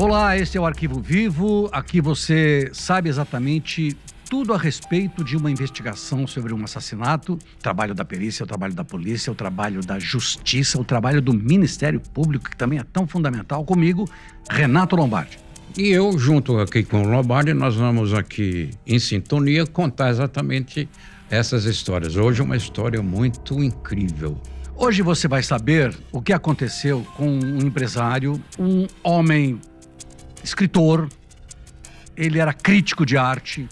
Olá, este é o Arquivo Vivo. Aqui você sabe exatamente tudo a respeito de uma investigação sobre um assassinato, o trabalho da perícia, o trabalho da polícia, o trabalho da justiça, o trabalho do Ministério Público, que também é tão fundamental. Comigo, Renato Lombardi. E eu, junto aqui com o Lombardi, nós vamos aqui em sintonia contar exatamente essas histórias. Hoje é uma história muito incrível. Hoje você vai saber o que aconteceu com um empresário, um homem escritor, ele era crítico de arte,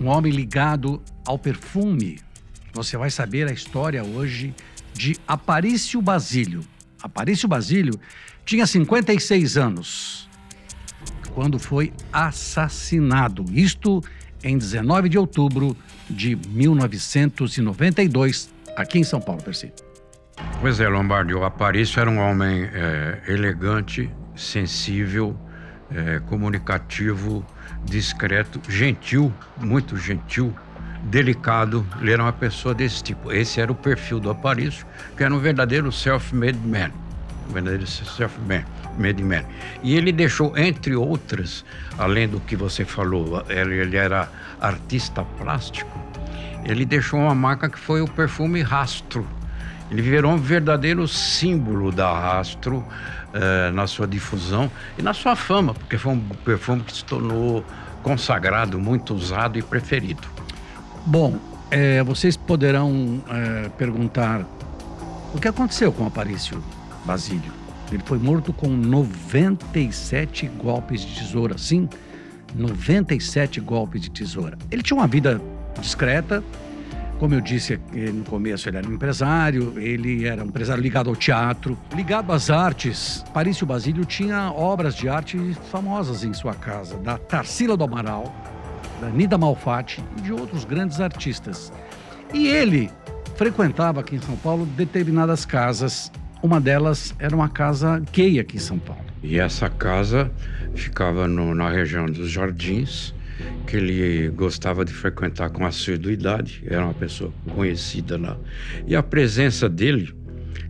um homem ligado ao perfume. Você vai saber a história hoje de Aparício Basílio. Aparício Basílio tinha 56 anos quando foi assassinado. Isto em 19 de outubro de 1992, aqui em São Paulo, Percy. Pois é, Lombardi, o Aparício era um homem é, elegante, sensível, é, comunicativo, discreto, gentil, muito gentil, delicado. Ele era uma pessoa desse tipo. Esse era o perfil do Aparício, que era um verdadeiro self-made man. Um verdadeiro self-made man. E ele deixou, entre outras, além do que você falou, ele, ele era artista plástico, ele deixou uma marca que foi o perfume Rastro. Ele virou um verdadeiro símbolo da Rastro eh, na sua difusão e na sua fama, porque foi um perfume que se tornou consagrado, muito usado e preferido. Bom, é, vocês poderão é, perguntar o que aconteceu com Aparício Basílio. Ele foi morto com 97 golpes de tesoura, sim, 97 golpes de tesoura. Ele tinha uma vida discreta, como eu disse no começo, ele era um empresário, ele era um empresário ligado ao teatro, ligado às artes. Parício Basílio tinha obras de arte famosas em sua casa, da Tarsila do Amaral, da Nida Malfatti e de outros grandes artistas. E ele frequentava aqui em São Paulo determinadas casas. Uma delas era uma casa gay aqui em São Paulo. E essa casa ficava no, na região dos Jardins, que ele gostava de frequentar com assiduidade, era uma pessoa conhecida lá. E a presença dele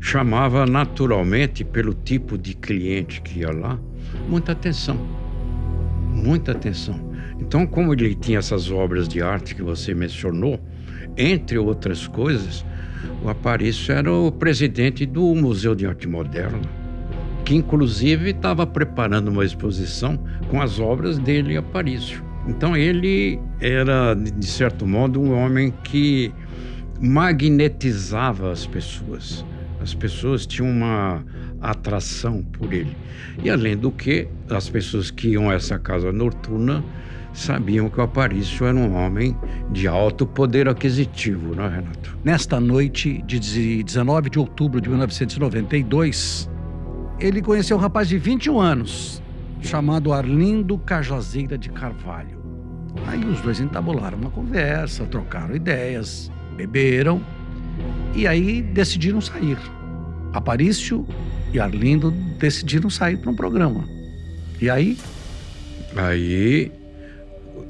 chamava naturalmente, pelo tipo de cliente que ia lá, muita atenção. Muita atenção. Então, como ele tinha essas obras de arte que você mencionou, entre outras coisas, o Aparício era o presidente do Museu de Arte Moderna, que inclusive estava preparando uma exposição com as obras dele, Aparício. Então ele era, de certo modo, um homem que magnetizava as pessoas. As pessoas tinham uma atração por ele. E além do que, as pessoas que iam a essa casa noturna sabiam que o Aparício era um homem de alto poder aquisitivo, não é, Renato? Nesta noite de 19 de outubro de 1992, ele conheceu um rapaz de 21 anos, chamado Arlindo Cajazeira de Carvalho. Aí os dois entabularam uma conversa, trocaram ideias, beberam e aí decidiram sair. Aparício e Arlindo decidiram sair para um programa. E aí? Aí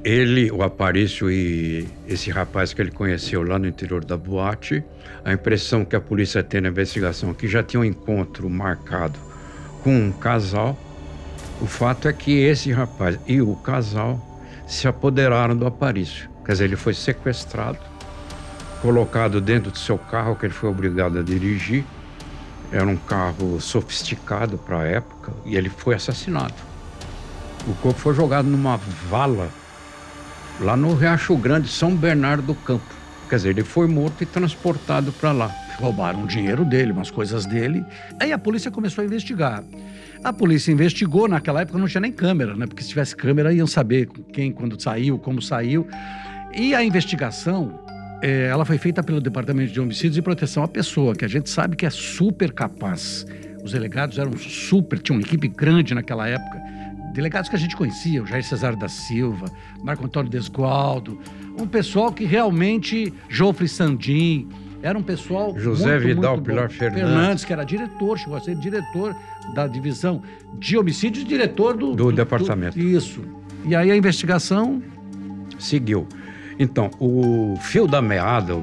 ele, o Aparício e esse rapaz que ele conheceu lá no interior da boate, a impressão que a polícia tem na investigação é que já tinha um encontro marcado com um casal. O fato é que esse rapaz e o casal se apoderaram do Aparício. Quer dizer, ele foi sequestrado, colocado dentro do seu carro que ele foi obrigado a dirigir. Era um carro sofisticado para a época e ele foi assassinado. O corpo foi jogado numa vala lá no Riacho Grande, São Bernardo do Campo. Quer dizer, ele foi morto e transportado para lá. Roubaram o dinheiro dele, umas coisas dele. Aí a polícia começou a investigar. A polícia investigou, naquela época não tinha nem câmera, né? Porque se tivesse câmera iam saber quem, quando saiu, como saiu. E a investigação, é, ela foi feita pelo Departamento de Homicídios e Proteção à Pessoa, que a gente sabe que é super capaz. Os delegados eram super, tinha uma equipe grande naquela época. Delegados que a gente conhecia, o Jair Cesar da Silva, Marco Antônio Desgualdo, um pessoal que realmente, Jofre Sandim, era um pessoal. José muito, Vidal muito Pilar. Fernandes. Fernandes, que era diretor, chegou a ser diretor da divisão de homicídios, diretor do, Do departamento. isso. E aí a investigação. Seguiu. Então, o fio da meada,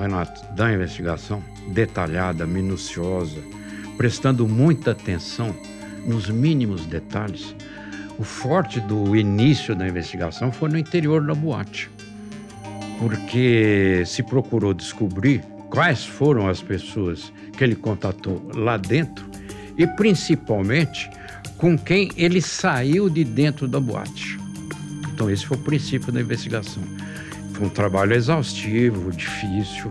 Renato, da investigação, detalhada, minuciosa, prestando muita atenção nos mínimos detalhes. O forte do início da investigação foi no interior da boate, porque se procurou descobrir quais foram as pessoas que ele contatou lá dentro e principalmente com quem ele saiu de dentro da boate. Então, esse foi o princípio da investigação. Foi um trabalho exaustivo, difícil,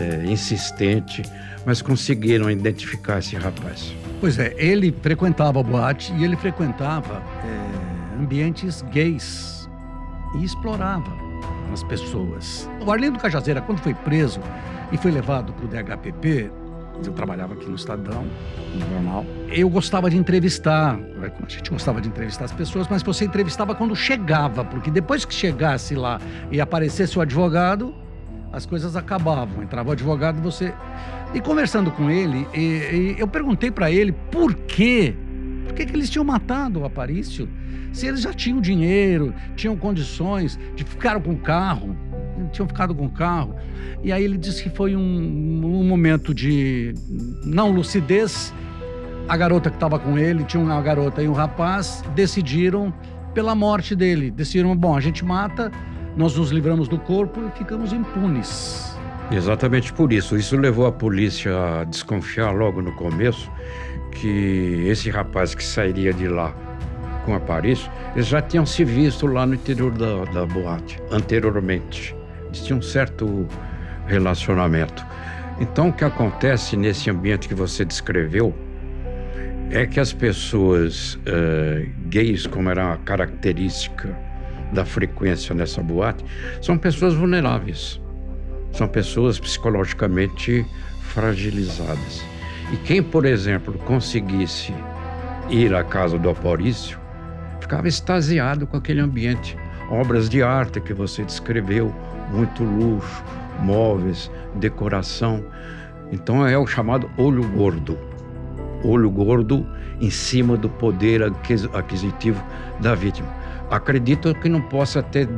é, insistente, mas conseguiram identificar esse rapaz. Pois é, ele frequentava a boate e ele frequentava é, ambientes gays e explorava as pessoas. O Arlindo Cajazeira, quando foi preso e foi levado para o DHPP, eu trabalhava aqui no Estadão, no jornal. Eu gostava de entrevistar, a gente gostava de entrevistar as pessoas, mas você entrevistava quando chegava, porque depois que chegasse lá e aparecesse o advogado, as coisas acabavam. Entrava o advogado, você. E conversando com ele, eu perguntei para ele por quê? Por que, que eles tinham matado o Aparício? Se eles já tinham dinheiro, tinham condições, de ficaram com o carro, tinham ficado com o carro. E aí ele disse que foi um, um momento de não lucidez. A garota que estava com ele, tinha uma garota e um rapaz, decidiram pela morte dele. Decidiram, bom, a gente mata, nós nos livramos do corpo e ficamos impunes. Exatamente por isso. Isso levou a polícia a desconfiar logo no começo que esse rapaz que sairia de lá com a Paris, eles já tinham se visto lá no interior da, da boate anteriormente. Eles tinham um certo relacionamento. Então, o que acontece nesse ambiente que você descreveu é que as pessoas uh, gays, como era a característica da frequência nessa boate, são pessoas vulneráveis, são pessoas psicologicamente fragilizadas. E quem, por exemplo, conseguisse ir à casa do Aparício, ficava extasiado com aquele ambiente. Obras de arte que você descreveu, muito luxo, móveis, decoração. Então é o chamado olho gordo. Olho gordo em cima do poder aquisitivo da vítima. Acredito que não possa ter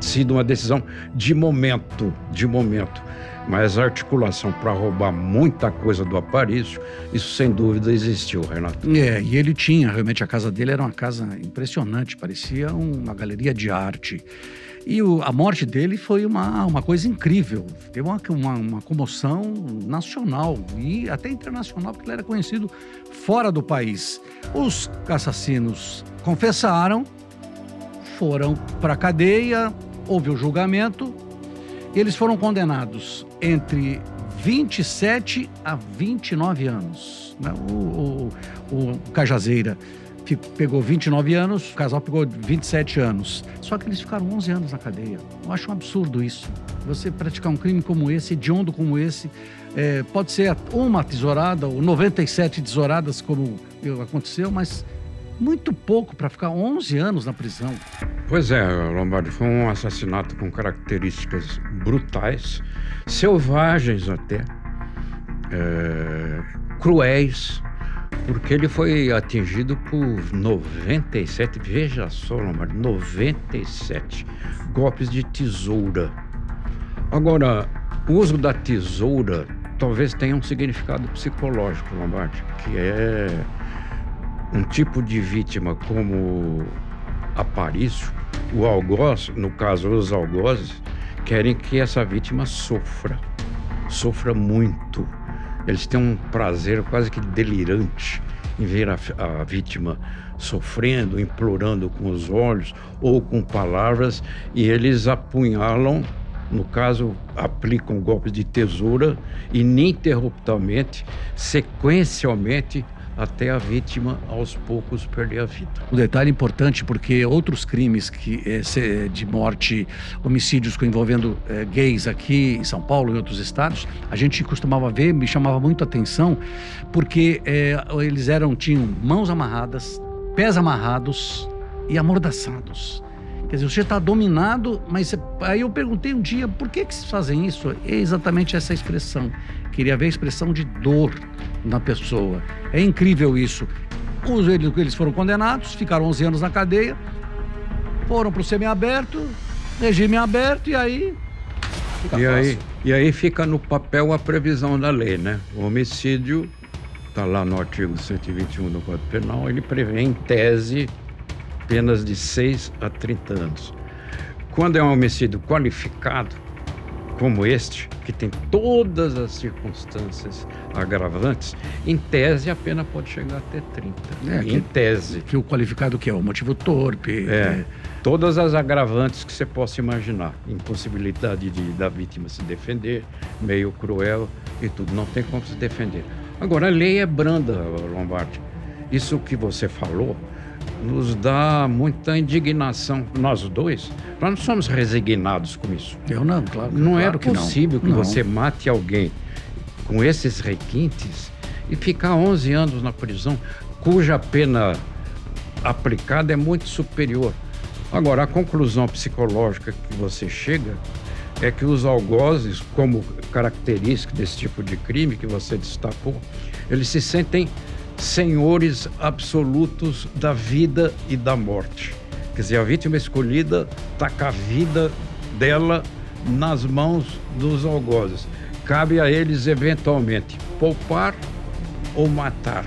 sido uma decisão de momento, de momento, mas a articulação para roubar muita coisa do Aparício, isso sem dúvida existiu, Renato. É, e ele tinha, realmente a casa dele era uma casa impressionante, parecia uma galeria de arte. E o, a morte dele foi uma, uma coisa incrível. Teve uma, uma, uma, comoção nacional e até internacional, porque ele era conhecido fora do país. Os assassinos confessaram, foram para a cadeia, houve o julgamento, eles foram condenados entre 27 a 29 anos. Né? O, o, o Cajazeira pegou 29 anos, o casal pegou 27 anos. Só que eles ficaram 11 anos na cadeia. Eu acho um absurdo isso. Você praticar um crime como esse, hediondo como esse, é, pode ser uma tesourada ou 97 tesouradas, como aconteceu, mas muito pouco para ficar 11 anos na prisão. Pois é, Lombardi, foi um assassinato com características brutais, selvagens até, é, cruéis porque ele foi atingido por 97, veja só, Lombardi, 97 golpes de tesoura. Agora, o uso da tesoura talvez tenha um significado psicológico, Lombardi, que é um tipo de vítima como Aparício, o algoz, no caso os algozes, querem que essa vítima sofra, sofra muito. Eles têm um prazer quase que delirante em ver a, a vítima sofrendo, implorando com os olhos ou com palavras, e eles apunhalam no caso, aplicam golpes de tesoura ininterruptamente, sequencialmente, até a vítima aos poucos perder a vida. Um detalhe importante porque outros crimes que é, de morte, homicídios envolvendo é, gays aqui em São Paulo e outros estados, a gente costumava ver, me chamava muito a atenção, porque é, eles eram tinham mãos amarradas, pés amarrados e amordaçados. Quer dizer, você está dominado, mas aí eu perguntei um dia por que, que vocês fazem isso? É exatamente essa expressão. Queria ver a expressão de dor na pessoa. É incrível isso. Os, eles foram condenados, ficaram 11 anos na cadeia, foram para o semiaberto, regime aberto, e aí. e, aí e aí fica no papel a previsão da lei, né? O homicídio está lá no artigo 121 do Código Penal, ele prevê, em tese, penas de 6 a 30 anos. Quando é um homicídio qualificado, como este, que tem todas as circunstâncias agravantes, em tese a pena pode chegar até 30. É, em que, tese. Que o qualificado que é o motivo torpe. É, é, todas as agravantes que você possa imaginar. Impossibilidade de, da vítima se defender, meio cruel e tudo. Não tem como se defender. Agora, a lei é branda, Lombardi. Isso que você falou nos dá muita indignação, nós dois. Nós não somos resignados com isso. Eu não, claro. Não claro é possível que, que você mate alguém com esses requintes e ficar 11 anos na prisão, cuja pena aplicada é muito superior. Agora, a conclusão psicológica que você chega é que os algozes, como característica desse tipo de crime que você destacou, eles se sentem senhores absolutos da vida e da morte. Quer dizer, a vítima escolhida está com a vida dela nas mãos dos algozes. Cabe a eles, eventualmente, poupar ou matar,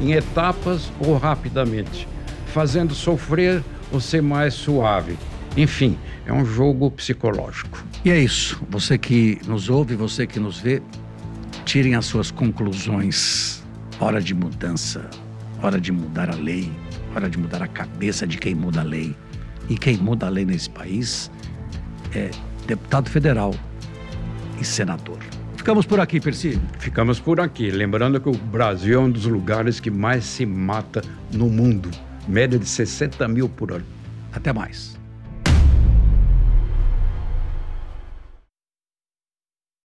em etapas ou rapidamente, fazendo sofrer ou ser mais suave. Enfim, é um jogo psicológico. E é isso. Você que nos ouve, você que nos vê, tirem as suas conclusões Hora de mudança, hora de mudar a lei, hora de mudar a cabeça de quem muda a lei. E quem muda a lei nesse país é deputado federal e senador. Ficamos por aqui, Percy. Ficamos por aqui. Lembrando que o Brasil é um dos lugares que mais se mata no mundo média de 60 mil por ano. Até mais.